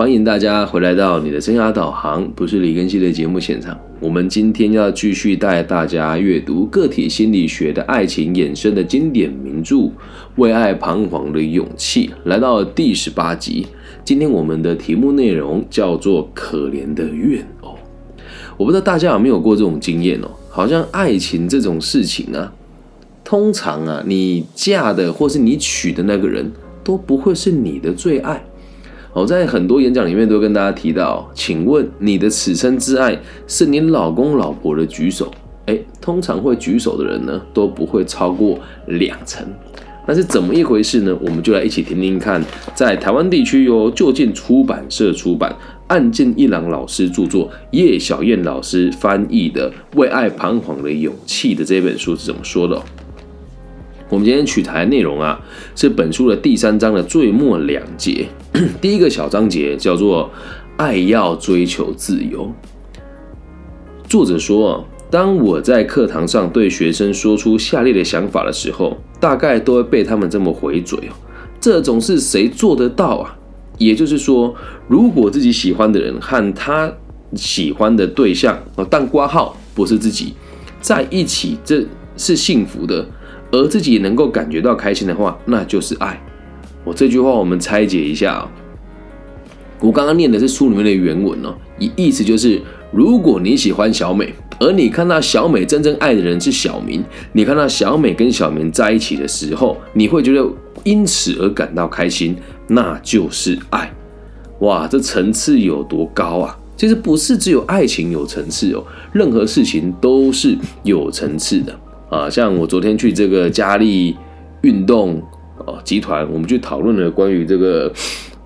欢迎大家回来到你的生涯导航，不是李根熙的节目现场。我们今天要继续带大家阅读个体心理学的爱情衍生的经典名著《为爱彷徨的勇气》，来到第十八集。今天我们的题目内容叫做“可怜的怨偶”。我不知道大家有没有过这种经验哦？好像爱情这种事情啊，通常啊，你嫁的或是你娶的那个人都不会是你的最爱。我在很多演讲里面都跟大家提到，请问你的此生挚爱是你老公老婆的举手？哎，通常会举手的人呢都不会超过两成。那是怎么一回事呢？我们就来一起听听看，在台湾地区由就近出版社出版，岸见一郎老师著作，叶小燕老师翻译的《为爱彷徨的勇气》的这本书是怎么说的？我们今天取材内容啊，是本书的第三章的最末两节。第一个小章节叫做“爱要追求自由”。作者说，当我在课堂上对学生说出下列的想法的时候，大概都会被他们这么回嘴哦。这种事谁做得到啊？也就是说，如果自己喜欢的人和他喜欢的对象哦，但挂号不是自己在一起，这是幸福的。而自己能够感觉到开心的话，那就是爱。我这句话我们拆解一下啊。我刚刚念的是书里面的原文哦，意意思就是，如果你喜欢小美，而你看到小美真正爱的人是小明，你看到小美跟小明在一起的时候，你会觉得因此而感到开心，那就是爱。哇，这层次有多高啊？其实不是只有爱情有层次哦，任何事情都是有层次的。啊，像我昨天去这个佳丽运动哦集团，我们去讨论了关于这个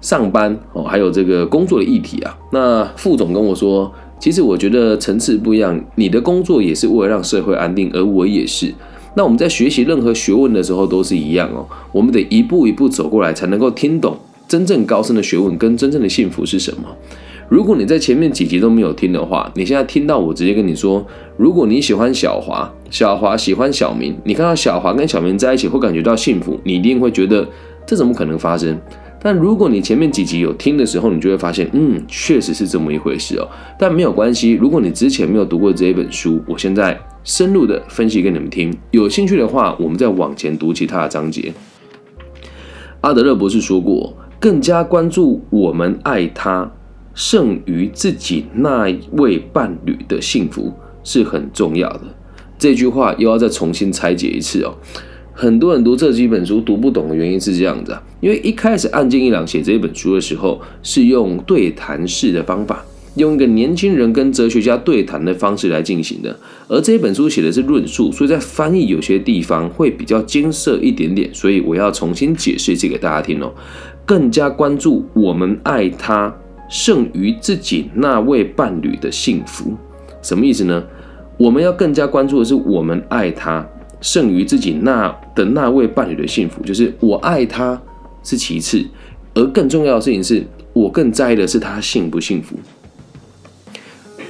上班哦，还有这个工作的议题啊。那副总跟我说，其实我觉得层次不一样，你的工作也是为了让社会安定，而我也是。那我们在学习任何学问的时候都是一样哦，我们得一步一步走过来，才能够听懂真正高深的学问跟真正的幸福是什么。如果你在前面几集都没有听的话，你现在听到我直接跟你说，如果你喜欢小华，小华喜欢小明，你看到小华跟小明在一起会感觉到幸福，你一定会觉得这怎么可能发生？但如果你前面几集有听的时候，你就会发现，嗯，确实是这么一回事哦。但没有关系，如果你之前没有读过这一本书，我现在深入的分析给你们听。有兴趣的话，我们再往前读其他的章节。阿德勒博士说过，更加关注我们爱他。胜于自己那位伴侣的幸福是很重要的。这句话又要再重新拆解一次哦。很多人读这几本书读不懂的原因是这样子啊，因为一开始岸见一郎写这本书的时候是用对谈式的方法，用一个年轻人跟哲学家对谈的方式来进行的。而这本书写的是论述，所以在翻译有些地方会比较艰涩一点点，所以我要重新解释一次给大家听哦。更加关注我们爱他。胜于自己那位伴侣的幸福，什么意思呢？我们要更加关注的是，我们爱他胜于自己那的那位伴侣的幸福。就是我爱他是其次，而更重要的事情是我更在意的是他幸不幸福。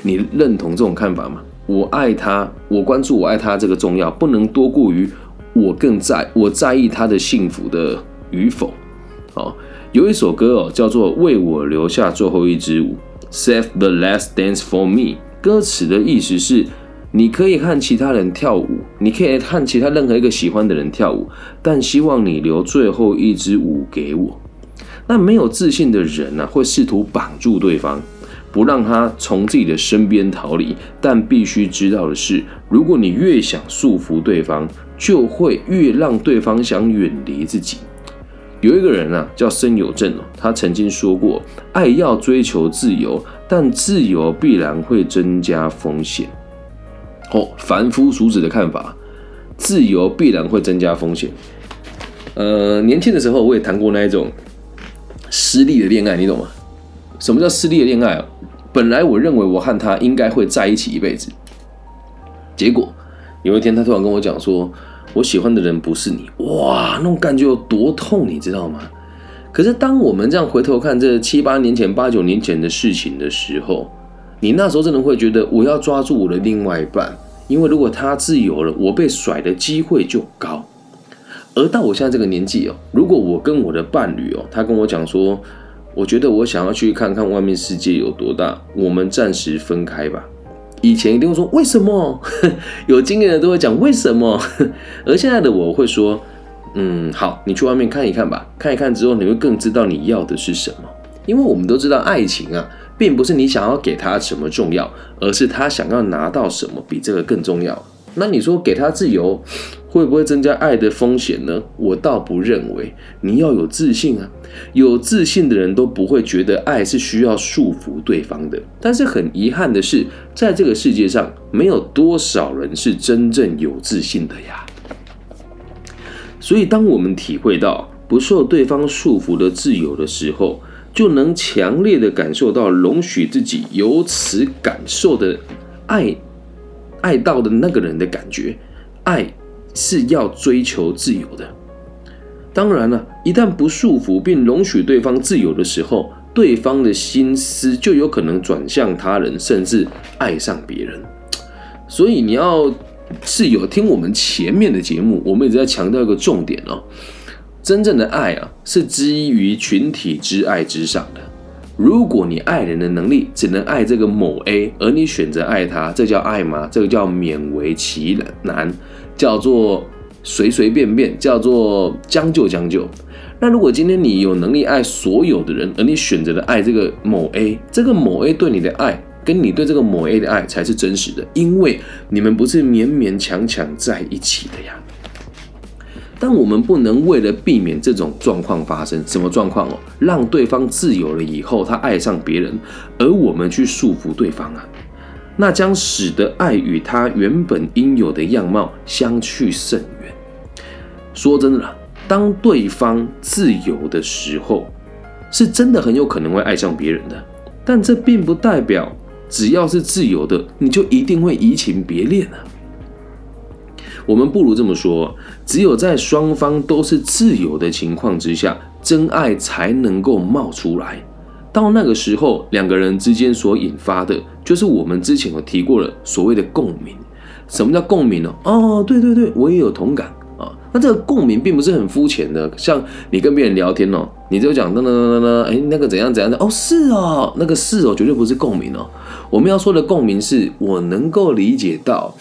你认同这种看法吗？我爱他，我关注我爱他这个重要，不能多过于我更在我在意他的幸福的与否。好。有一首歌哦，叫做《为我留下最后一支舞》（Save the Last Dance for Me）。歌词的意思是：你可以和其他人跳舞，你可以和其他任何一个喜欢的人跳舞，但希望你留最后一支舞给我。那没有自信的人呢，会试图绑住对方，不让他从自己的身边逃离。但必须知道的是，如果你越想束缚对方，就会越让对方想远离自己。有一个人啊，叫申有正哦，他曾经说过：“爱要追求自由，但自由必然会增加风险。”哦，凡夫俗子的看法，自由必然会增加风险。呃，年轻的时候我也谈过那一种失利的恋爱，你懂吗？什么叫失利的恋爱啊？本来我认为我和他应该会在一起一辈子，结果有一天他突然跟我讲说。我喜欢的人不是你，哇，那种感觉有多痛，你知道吗？可是当我们这样回头看这七八年前、八九年前的事情的时候，你那时候真的会觉得我要抓住我的另外一半，因为如果他自由了，我被甩的机会就高。而到我现在这个年纪哦，如果我跟我的伴侣哦，他跟我讲说，我觉得我想要去看看外面世界有多大，我们暂时分开吧。以前一定会说为什么，有经验的都会讲为什么，而现在的我会说，嗯，好，你去外面看一看吧，看一看之后你会更知道你要的是什么。因为我们都知道爱情啊，并不是你想要给他什么重要，而是他想要拿到什么比这个更重要。那你说给他自由，会不会增加爱的风险呢？我倒不认为。你要有自信啊，有自信的人都不会觉得爱是需要束缚对方的。但是很遗憾的是，在这个世界上，没有多少人是真正有自信的呀。所以，当我们体会到不受对方束缚的自由的时候，就能强烈的感受到容许自己由此感受的爱。爱到的那个人的感觉，爱是要追求自由的。当然了，一旦不束缚并容许对方自由的时候，对方的心思就有可能转向他人，甚至爱上别人。所以你要是有听我们前面的节目，我们一直在强调一个重点哦：真正的爱啊，是基于群体之爱之上的。如果你爱人的能力只能爱这个某 A，而你选择爱他，这叫爱吗？这个叫勉为其难，叫做随随便便，叫做将就将就。那如果今天你有能力爱所有的人，而你选择了爱这个某 A，这个某 A 对你的爱，跟你对这个某 A 的爱才是真实的，因为你们不是勉勉强强在一起的呀。但我们不能为了避免这种状况发生，什么状况哦？让对方自由了以后，他爱上别人，而我们去束缚对方啊，那将使得爱与他原本应有的样貌相去甚远。说真的，当对方自由的时候，是真的很有可能会爱上别人的，但这并不代表只要是自由的，你就一定会移情别恋啊。我们不如这么说：只有在双方都是自由的情况之下，真爱才能够冒出来。到那个时候，两个人之间所引发的，就是我们之前有提过的所谓的共鸣。什么叫共鸣呢？哦，对对对，我也有同感啊。那这个共鸣并不是很肤浅的，像你跟别人聊天哦，你就讲噔噔噔噔噔，哎，那个怎样怎样的？哦，是哦，那个是哦，绝对不是共鸣哦。我们要说的共鸣，是我能够理解到。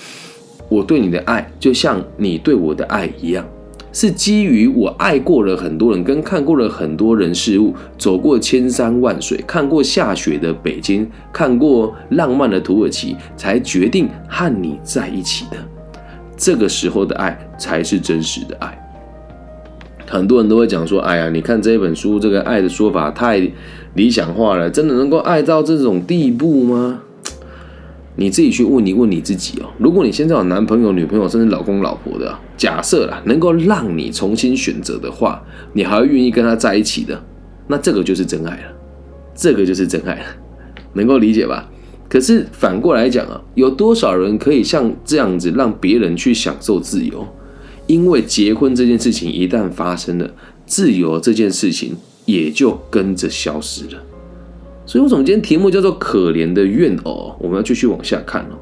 我对你的爱，就像你对我的爱一样，是基于我爱过了很多人，跟看过了很多人事物，走过千山万水，看过下雪的北京，看过浪漫的土耳其，才决定和你在一起的。这个时候的爱才是真实的爱。很多人都会讲说：“哎呀，你看这一本书，这个爱的说法太理想化了，真的能够爱到这种地步吗？”你自己去问你问你自己哦，如果你现在有男朋友、女朋友，甚至老公、老婆的，假设啦，能够让你重新选择的话，你还会愿意跟他在一起的，那这个就是真爱了，这个就是真爱了，能够理解吧？可是反过来讲啊，有多少人可以像这样子让别人去享受自由？因为结婚这件事情一旦发生了，自由这件事情也就跟着消失了。所以，我总今天题目叫做“可怜的怨偶”。我们要继续往下看哦。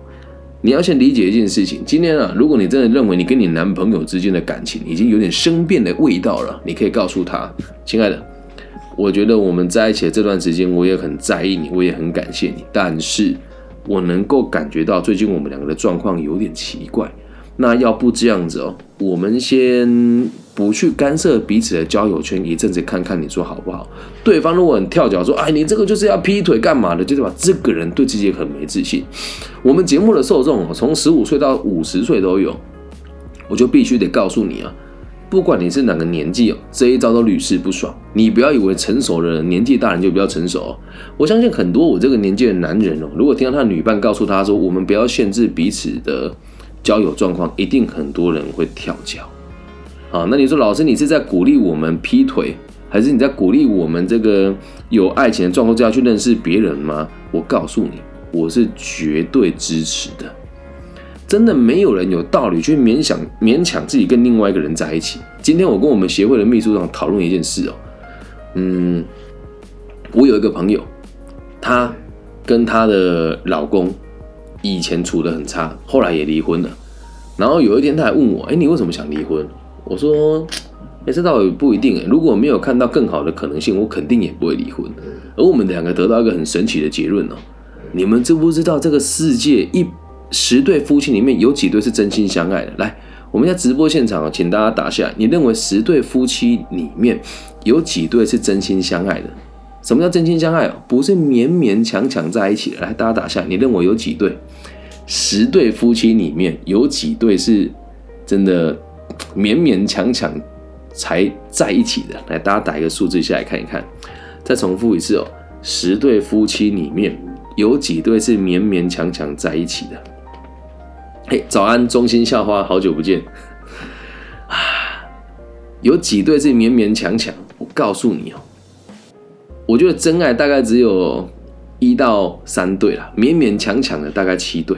你要先理解一件事情：今天啊，如果你真的认为你跟你男朋友之间的感情已经有点生变的味道了，你可以告诉他：“亲爱的，我觉得我们在一起的这段时间，我也很在意你，我也很感谢你。但是我能够感觉到最近我们两个的状况有点奇怪。那要不这样子哦，我们先……不去干涉彼此的交友圈，一阵子看看你说好不好？对方如果很跳脚说，哎，你这个就是要劈腿干嘛的？就是把这个人对自己很没自信。我们节目的受众从十五岁到五十岁都有，我就必须得告诉你啊，不管你是哪个年纪哦，这一招都屡试不爽。你不要以为成熟的人年纪大人就比较成熟哦。我相信很多我这个年纪的男人哦，如果听到他女伴告诉他说，我们不要限制彼此的交友状况，一定很多人会跳脚。啊，那你说老师，你是在鼓励我们劈腿，还是你在鼓励我们这个有爱情的状况之下去认识别人吗？我告诉你，我是绝对支持的。真的没有人有道理去勉强勉强自己跟另外一个人在一起。今天我跟我们协会的秘书长讨论一件事哦，嗯，我有一个朋友，她跟她的老公以前处得很差，后来也离婚了。然后有一天她还问我，哎，你为什么想离婚？我说，哎，这倒也不一定哎。如果没有看到更好的可能性，我肯定也不会离婚。而我们两个得到一个很神奇的结论哦，你们知不知道这个世界一十对夫妻里面有几对是真心相爱的？来，我们在直播现场，请大家打下，你认为十对夫妻里面有几对是真心相爱的？什么叫真心相爱？不是勉勉强强在一起。来，大家打下，你认为有几对？十对夫妻里面有几对是真的勉勉强强才在一起的？来，大家打一个数字下来看一看。再重复一次哦，十对夫妻里面有几对是勉勉强强在一起的？嘿，早安，中心校花，好久不见啊！有几对是勉勉强强？我告诉你哦，我觉得真爱大概只有一到三对了，勉勉强强的大概七对。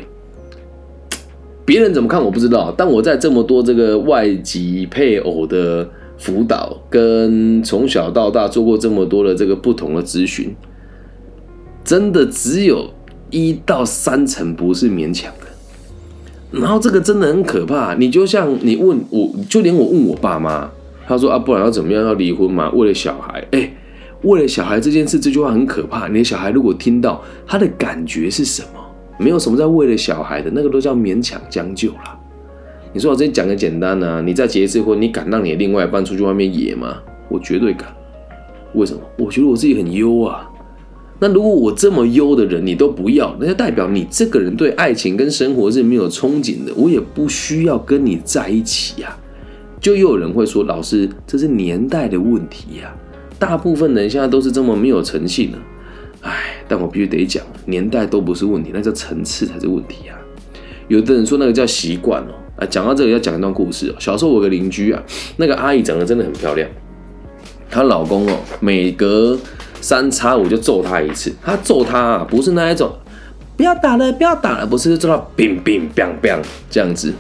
别人怎么看我不知道，但我在这么多这个外籍配偶的。辅导跟从小到大做过这么多的这个不同的咨询，真的只有一到三成不是勉强的。然后这个真的很可怕。你就像你问我，就连我问我爸妈，他说啊，不然要怎么样？要离婚嘛？为了小孩？哎，为了小孩这件事，这句话很可怕。你的小孩如果听到，他的感觉是什么？没有什么在为了小孩的，那个都叫勉强将就了。你说我这讲个简单呢？你再结一次婚，你敢让你的另外一半出去外面野吗？我绝对敢。为什么？我觉得我自己很优啊。那如果我这么优的人你都不要，那就代表你这个人对爱情跟生活是没有憧憬的。我也不需要跟你在一起呀。就又有人会说，老师，这是年代的问题呀。大部分人现在都是这么没有诚信的。唉，但我必须得讲，年代都不是问题，那叫层次才是问题啊。有的人说那个叫习惯哦。啊，讲到这个要讲一段故事哦。小时候我有个邻居啊，那个阿姨长得真的很漂亮。她老公哦，每隔三差五就揍她一次。他揍她啊，不是那一种，不要打了，不要打了，不是揍到冰冰冰冰这样子，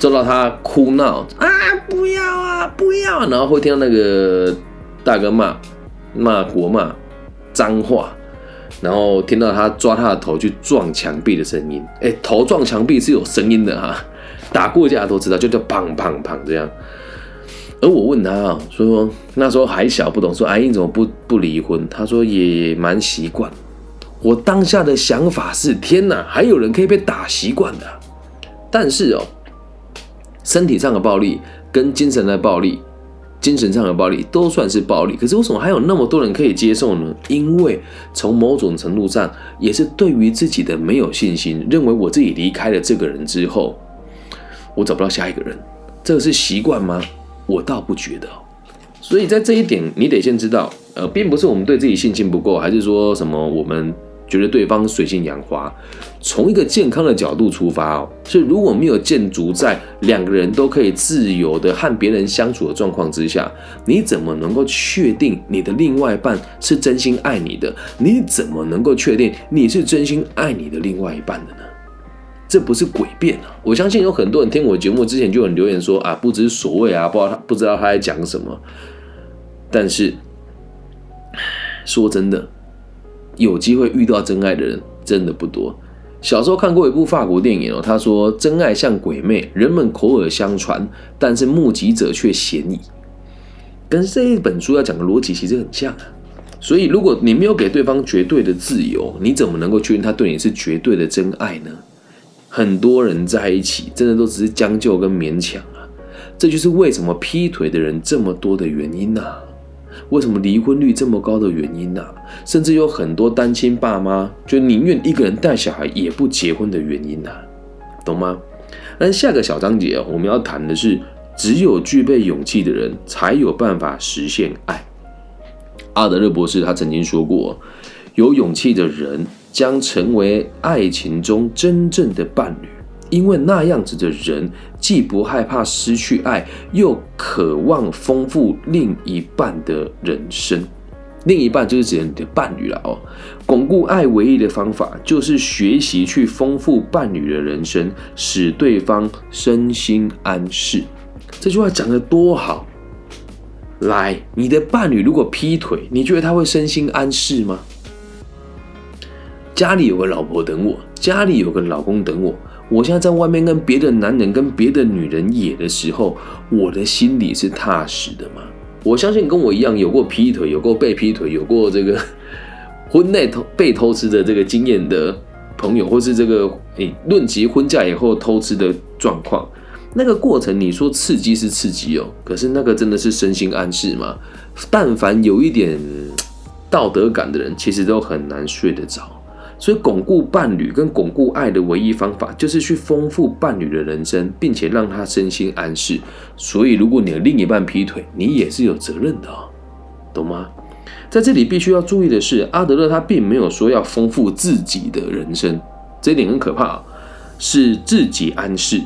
揍到她哭闹啊，不要啊，不要，然后会听到那个大哥骂骂国骂脏话，然后听到他抓他的头去撞墙壁的声音。哎，头撞墙壁是有声音的哈。打过架都知道，就叫砰砰砰这样。而我问他啊，说那时候还小不懂，说阿英怎么不不离婚？他说也蛮习惯。我当下的想法是：天哪，还有人可以被打习惯的。但是哦，身体上的暴力跟精神的暴力、精神上的暴力都算是暴力。可是为什么还有那么多人可以接受呢？因为从某种程度上，也是对于自己的没有信心，认为我自己离开了这个人之后。我找不到下一个人，这个是习惯吗？我倒不觉得。所以在这一点，你得先知道，呃，并不是我们对自己信心不够，还是说什么我们觉得对方水性杨花。从一个健康的角度出发哦，是如果没有建筑在两个人都可以自由的和别人相处的状况之下，你怎么能够确定你的另外一半是真心爱你的？你怎么能够确定你是真心爱你的另外一半的呢？这不是诡辩啊！我相信有很多人听我节目之前就很留言说啊，不知所谓啊，不知道他不知道他在讲什么。但是说真的，有机会遇到真爱的人真的不多。小时候看过一部法国电影哦，他说真爱像鬼魅，人们口耳相传，但是目击者却嫌疑。跟这一本书要讲的逻辑其实很像啊。所以如果你没有给对方绝对的自由，你怎么能够确定他对你是绝对的真爱呢？很多人在一起，真的都只是将就跟勉强啊！这就是为什么劈腿的人这么多的原因呐！为什么离婚率这么高的原因呐？甚至有很多单亲爸妈就宁愿一个人带小孩也不结婚的原因呐，懂吗？那下个小章节我们要谈的是，只有具备勇气的人才有办法实现爱。阿德勒博士他曾经说过，有勇气的人。将成为爱情中真正的伴侣，因为那样子的人既不害怕失去爱，又渴望丰富另一半的人生。另一半就是指你的伴侣了哦。巩固爱唯一的方法就是学习去丰富伴侣的人生，使对方身心安适。这句话讲得多好！来，你的伴侣如果劈腿，你觉得他会身心安适吗？家里有个老婆等我，家里有个老公等我，我现在在外面跟别的男人、跟别的女人野的时候，我的心里是踏实的吗？我相信跟我一样有过劈腿、有过被劈腿、有过这个 婚内偷被偷吃的这个经验的朋友，或是这个诶论及婚嫁以后偷吃的状况，那个过程你说刺激是刺激哦，可是那个真的是身心暗示吗？但凡有一点道德感的人，其实都很难睡得着。所以，巩固伴侣跟巩固爱的唯一方法，就是去丰富伴侣的人生，并且让他身心安适。所以，如果你的另一半劈腿，你也是有责任的，懂吗？在这里必须要注意的是，阿德勒他并没有说要丰富自己的人生，这一点很可怕，是自己安适。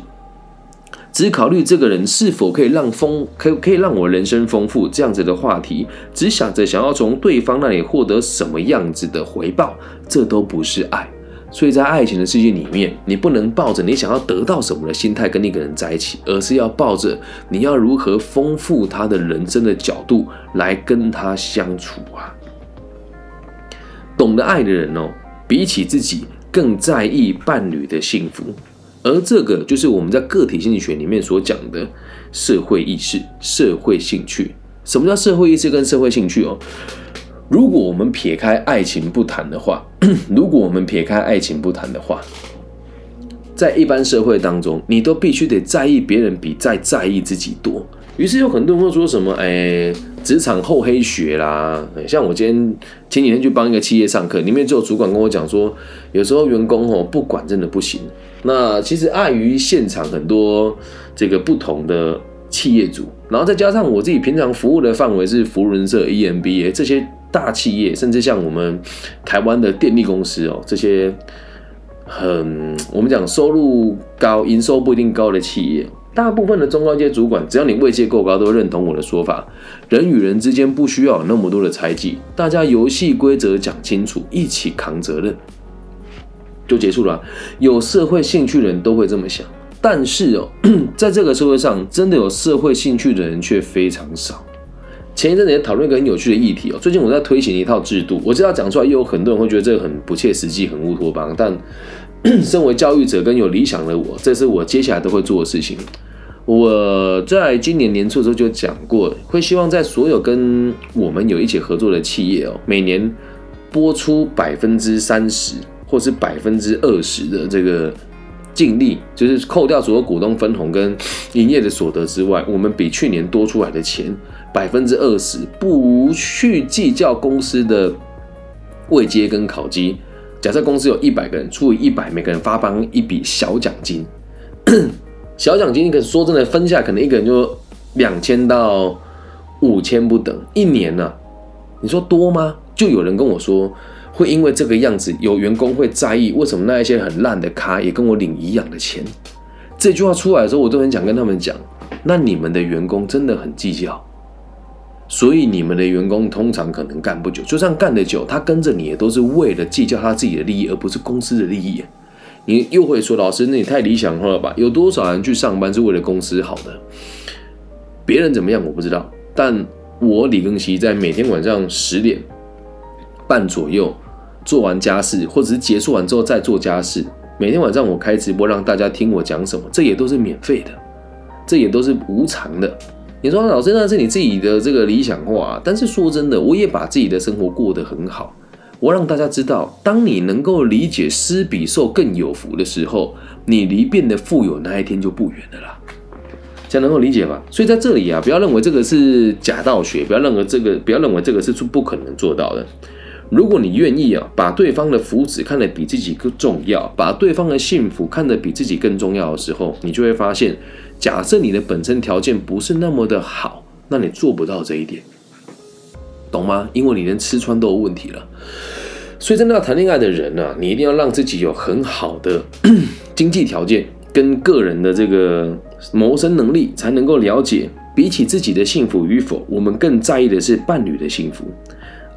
只考虑这个人是否可以让丰，可可以让我人生丰富这样子的话题，只想着想要从对方那里获得什么样子的回报，这都不是爱。所以在爱情的世界里面，你不能抱着你想要得到什么的心态跟那个人在一起，而是要抱着你要如何丰富他的人生的角度来跟他相处啊。懂得爱的人哦，比起自己更在意伴侣的幸福。而这个就是我们在个体心理学里面所讲的社会意识、社会兴趣。什么叫社会意识跟社会兴趣哦？如果我们撇开爱情不谈的话，如果我们撇开爱情不谈的话，在一般社会当中，你都必须得在意别人比在在意自己多。于是有很多人会说什么：“哎，职场厚黑学啦。”像我今天前几天去帮一个企业上课，里面就有主管跟我讲说，有时候员工哦不管真的不行。那其实碍于现场很多这个不同的企业主，然后再加上我自己平常服务的范围是福伦社、EMBA 这些大企业，甚至像我们台湾的电力公司哦，这些很我们讲收入高、营收不一定高的企业，大部分的中高阶主管，只要你位阶够高，都认同我的说法：人与人之间不需要有那么多的猜忌，大家游戏规则讲清楚，一起扛责任。就结束了。有社会兴趣的人都会这么想，但是哦，在这个社会上，真的有社会兴趣的人却非常少。前一阵子也讨论一个很有趣的议题哦，最近我在推行一套制度，我知道讲出来又有很多人会觉得这个很不切实际、很乌托邦。但 身为教育者跟有理想的我，这是我接下来都会做的事情。我在今年年初的时候就讲过，会希望在所有跟我们有一起合作的企业哦，每年播出百分之三十。或是百分之二十的这个净利，就是扣掉所有股东分红跟营业的所得之外，我们比去年多出来的钱百分之二十，不去计较公司的未接跟考绩。假设公司有一百个人，除以一百，每个人发帮一笔小奖金。小奖金，可说真的，分下可能一个人就两千到五千不等，一年呢？你说多吗？就有人跟我说。会因为这个样子，有员工会在意为什么那一些很烂的咖也跟我领一样的钱？这句话出来的时候，我都很想跟他们讲：那你们的员工真的很计较，所以你们的员工通常可能干不久。就算干得久，他跟着你也都是为了计较他自己的利益，而不是公司的利益。你又会说：老师，那你太理想化了吧？有多少人去上班是为了公司好的？别人怎么样我不知道，但我李庚希在每天晚上十点半左右。做完家事，或者是结束完之后再做家事。每天晚上我开直播，让大家听我讲什么，这也都是免费的，这也都是无偿的。你说老师那是你自己的这个理想化，但是说真的，我也把自己的生活过得很好。我让大家知道，当你能够理解施比受更有福的时候，你离变得富有那一天就不远了啦。这样能够理解吧？所以在这里啊，不要认为这个是假道学，不要认为这个，不要认为这个是不可能做到的。如果你愿意啊，把对方的福祉看得比自己更重要，把对方的幸福看得比自己更重要的时候，你就会发现，假设你的本身条件不是那么的好，那你做不到这一点，懂吗？因为你连吃穿都有问题了。所以，真的要谈恋爱的人呢，你一定要让自己有很好的 经济条件跟个人的这个谋生能力，才能够了解，比起自己的幸福与否，我们更在意的是伴侣的幸福。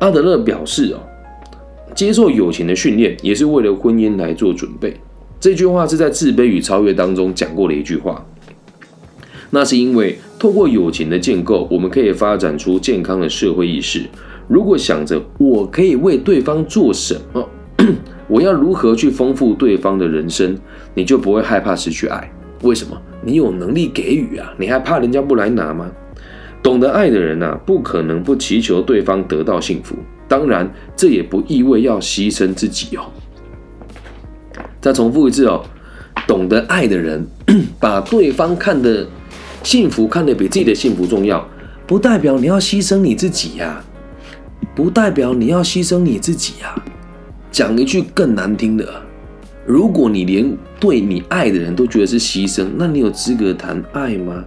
阿德勒表示：“哦，接受友情的训练也是为了婚姻来做准备。”这句话是在《自卑与超越》当中讲过的一句话。那是因为透过友情的建构，我们可以发展出健康的社会意识。如果想着我可以为对方做什么，我要如何去丰富对方的人生，你就不会害怕失去爱。为什么？你有能力给予啊，你还怕人家不来拿吗？懂得爱的人呐，不可能不祈求对方得到幸福。当然，这也不意味要牺牲自己哦。再重复一次哦，懂得爱的人，把对方看的幸福看得比自己的幸福重要，不代表你要牺牲你自己呀，不代表你要牺牲你自己呀。讲一句更难听的，如果你连对你爱的人都觉得是牺牲，那你有资格谈爱吗？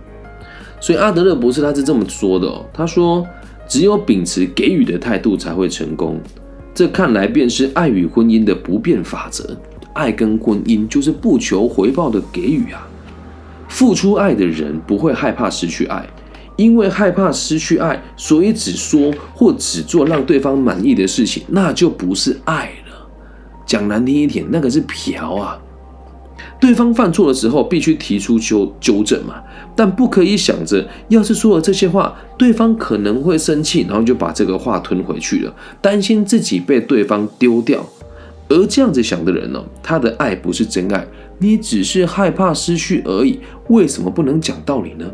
所以阿德勒博士他是这么说的哦，他说只有秉持给予的态度才会成功，这看来便是爱与婚姻的不变法则。爱跟婚姻就是不求回报的给予啊，付出爱的人不会害怕失去爱，因为害怕失去爱，所以只说或只做让对方满意的事情，那就不是爱了。讲难听一点，那个是嫖啊。对方犯错的时候，必须提出纠纠正嘛，但不可以想着，要是说了这些话，对方可能会生气，然后就把这个话吞回去了，担心自己被对方丢掉。而这样子想的人呢，他的爱不是真爱，你只是害怕失去而已。为什么不能讲道理呢？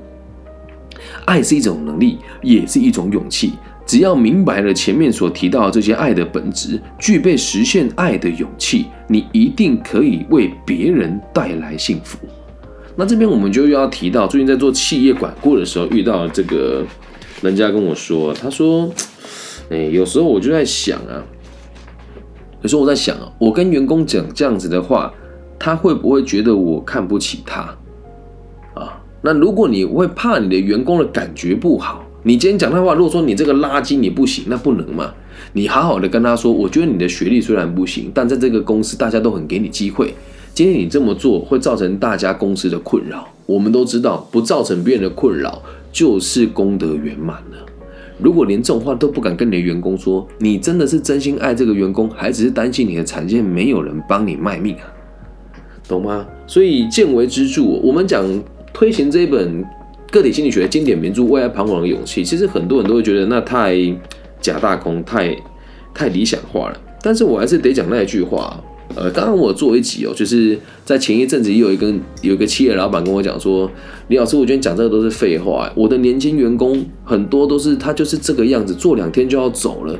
爱是一种能力，也是一种勇气。只要明白了前面所提到这些爱的本质，具备实现爱的勇气，你一定可以为别人带来幸福。那这边我们就又要提到，最近在做企业管顾的时候，遇到这个人家跟我说，他说：“哎，有时候我就在想啊，有时候我在想啊，我跟员工讲这样子的话，他会不会觉得我看不起他啊？那如果你会怕你的员工的感觉不好。”你今天讲的话，如果说你这个垃圾你不行，那不能嘛？你好好的跟他说，我觉得你的学历虽然不行，但在这个公司大家都很给你机会。今天你这么做会造成大家公司的困扰，我们都知道，不造成别人的困扰就是功德圆满了。如果连这种话都不敢跟你的员工说，你真的是真心爱这个员工，还只是担心你的产线没有人帮你卖命啊？懂吗？所以见微知著，我们讲推行这一本。个体心理学经典名著《为爱彷徨的勇气》，其实很多人都会觉得那太假大空，太太理想化了。但是我还是得讲那一句话。呃，刚刚我做一集哦，就是在前一阵子也有一个有一个企业老板跟我讲说：“李老师，我觉得讲这个都是废话。我的年轻员工很多都是他就是这个样子，做两天就要走了。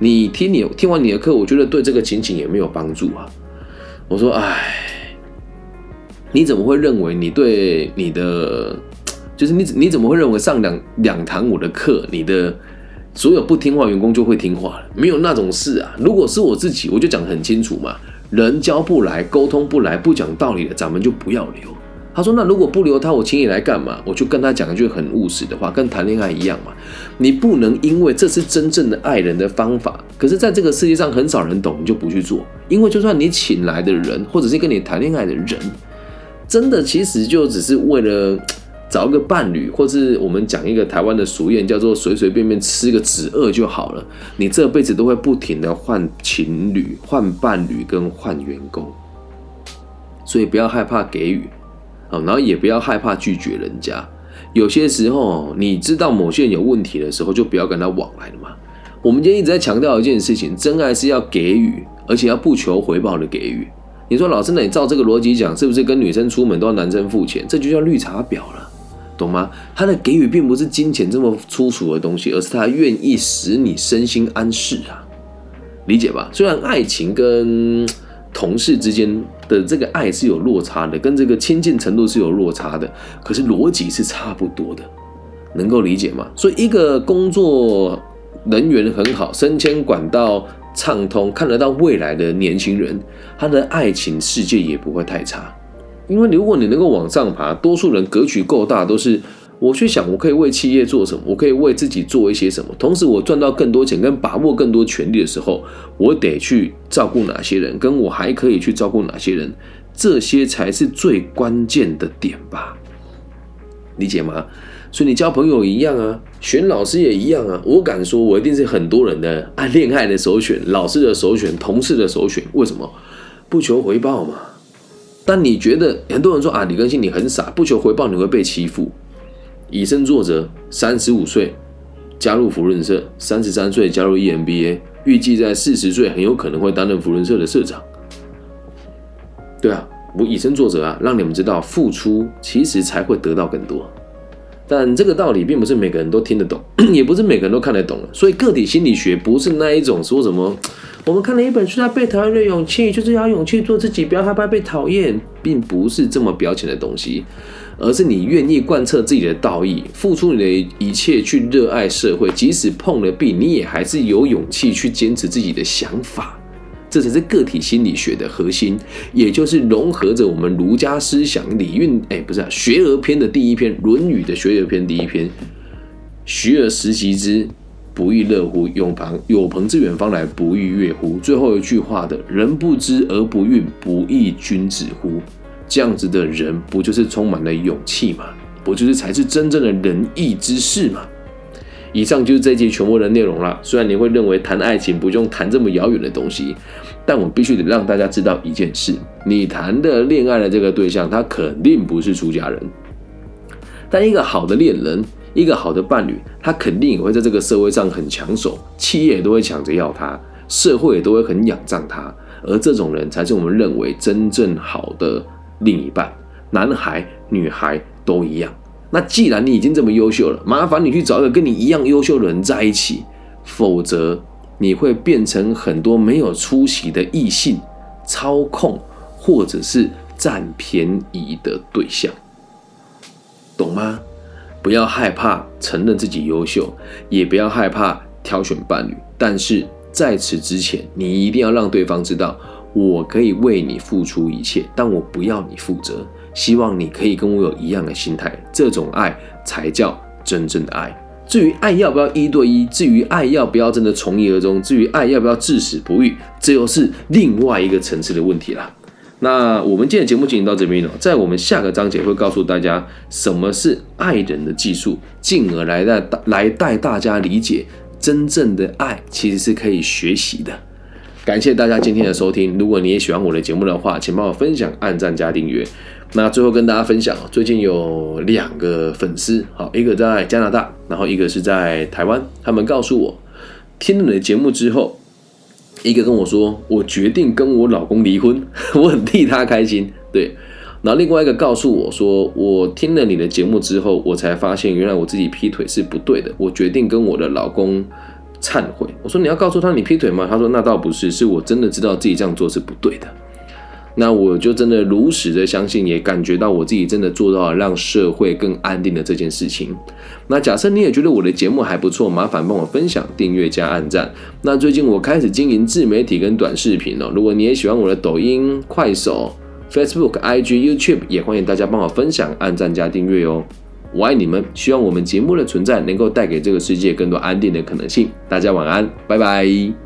你听你听完你的课，我觉得对这个情景也没有帮助啊。”我说：“哎，你怎么会认为你对你的？”就是你你怎么会认为上两两堂我的课，你的所有不听话员工就会听话了？没有那种事啊！如果是我自己，我就讲得很清楚嘛，人教不来，沟通不来，不讲道理的，咱们就不要留。他说：“那如果不留他，我请你来干嘛？”我就跟他讲一句很务实的话，跟谈恋爱一样嘛。你不能因为这是真正的爱人的方法，可是在这个世界上很少人懂，你就不去做。因为就算你请来的人，或者是跟你谈恋爱的人，真的其实就只是为了。找一个伴侣，或是我们讲一个台湾的俗谚，叫做随随便便吃个止饿就好了。你这辈子都会不停的换情侣、换伴侣跟换员工，所以不要害怕给予啊，然后也不要害怕拒绝人家。有些时候，你知道某些人有问题的时候，就不要跟他往来了嘛。我们今天一直在强调一件事情：真爱是要给予，而且要不求回报的给予。你说老师，那你照这个逻辑讲，是不是跟女生出门都要男生付钱？这就叫绿茶婊了。懂吗？他的给予并不是金钱这么粗俗的东西，而是他愿意使你身心安适啊，理解吧？虽然爱情跟同事之间的这个爱是有落差的，跟这个亲近程度是有落差的，可是逻辑是差不多的，能够理解吗？所以一个工作人员很好、升迁管道畅通、看得到未来的年轻人，他的爱情世界也不会太差。因为如果你能够往上爬，多数人格局够大，都是我去想，我可以为企业做什么，我可以为自己做一些什么。同时，我赚到更多钱，跟把握更多权利的时候，我得去照顾哪些人，跟我还可以去照顾哪些人，这些才是最关键的点吧？理解吗？所以你交朋友一样啊，选老师也一样啊。我敢说，我一定是很多人的爱恋爱的首选，老师的首选，同事的首选。为什么？不求回报嘛。但你觉得很多人说啊，李根新你很傻，不求回报你会被欺负。以身作则，三十五岁加入福润社，三十三岁加入 EMBA，预计在四十岁很有可能会担任福润社的社长。对啊，我以身作则啊，让你们知道付出其实才会得到更多。但这个道理并不是每个人都听得懂，也不是每个人都看得懂所以个体心理学不是那一种说什么，我们看了一本书叫《被讨厌的勇气》，就是要勇气做自己，不要害怕被讨厌，并不是这么表浅的东西，而是你愿意贯彻自己的道义，付出你的一切去热爱社会，即使碰了壁，你也还是有勇气去坚持自己的想法。这才是个体心理学的核心，也就是融合着我们儒家思想礼运，哎，不是啊，学而篇的第一篇《论语》的学而篇第一篇，学而时习之，不亦乐乎？有朋有朋自远方来，不亦乐乎？最后一句话的人不知而不愠，不亦君子乎？这样子的人，不就是充满了勇气吗？不就是才是真正的仁义之士吗？以上就是这一节全部的内容了。虽然你会认为谈爱情不用谈这么遥远的东西，但我必须得让大家知道一件事：你谈的恋爱的这个对象，他肯定不是出家人。但一个好的恋人，一个好的伴侣，他肯定也会在这个社会上很抢手，企业都会抢着要他，社会也都会很仰仗他。而这种人才是我们认为真正好的另一半，男孩、女孩都一样。那既然你已经这么优秀了，麻烦你去找一个跟你一样优秀的人在一起，否则你会变成很多没有出息的异性操控或者是占便宜的对象，懂吗？不要害怕承认自己优秀，也不要害怕挑选伴侣，但是在此之前，你一定要让对方知道，我可以为你付出一切，但我不要你负责。希望你可以跟我有一样的心态，这种爱才叫真正的爱。至于爱要不要一对一，至于爱要不要真的从一而终，至于爱要不要至死不渝，这又是另外一个层次的问题了。那我们今天的节目进行到这边了，在我们下个章节会告诉大家什么是爱人的技术，进而来带来带大家理解真正的爱其实是可以学习的。感谢大家今天的收听，如果你也喜欢我的节目的话，请帮我分享、按赞加订阅。那最后跟大家分享，最近有两个粉丝，好，一个在加拿大，然后一个是在台湾。他们告诉我，听了你的节目之后，一个跟我说，我决定跟我老公离婚，我很替他开心。对，然后另外一个告诉我说，我听了你的节目之后，我才发现原来我自己劈腿是不对的，我决定跟我的老公忏悔。我说你要告诉他你劈腿吗？他说那倒不是，是我真的知道自己这样做是不对的。那我就真的如实的相信，也感觉到我自己真的做到了让社会更安定的这件事情。那假设你也觉得我的节目还不错，麻烦帮我分享、订阅加按赞。那最近我开始经营自媒体跟短视频哦，如果你也喜欢我的抖音、快手、Facebook、IG、YouTube，也欢迎大家帮我分享、按赞加订阅哦。我爱你们，希望我们节目的存在能够带给这个世界更多安定的可能性。大家晚安，拜拜。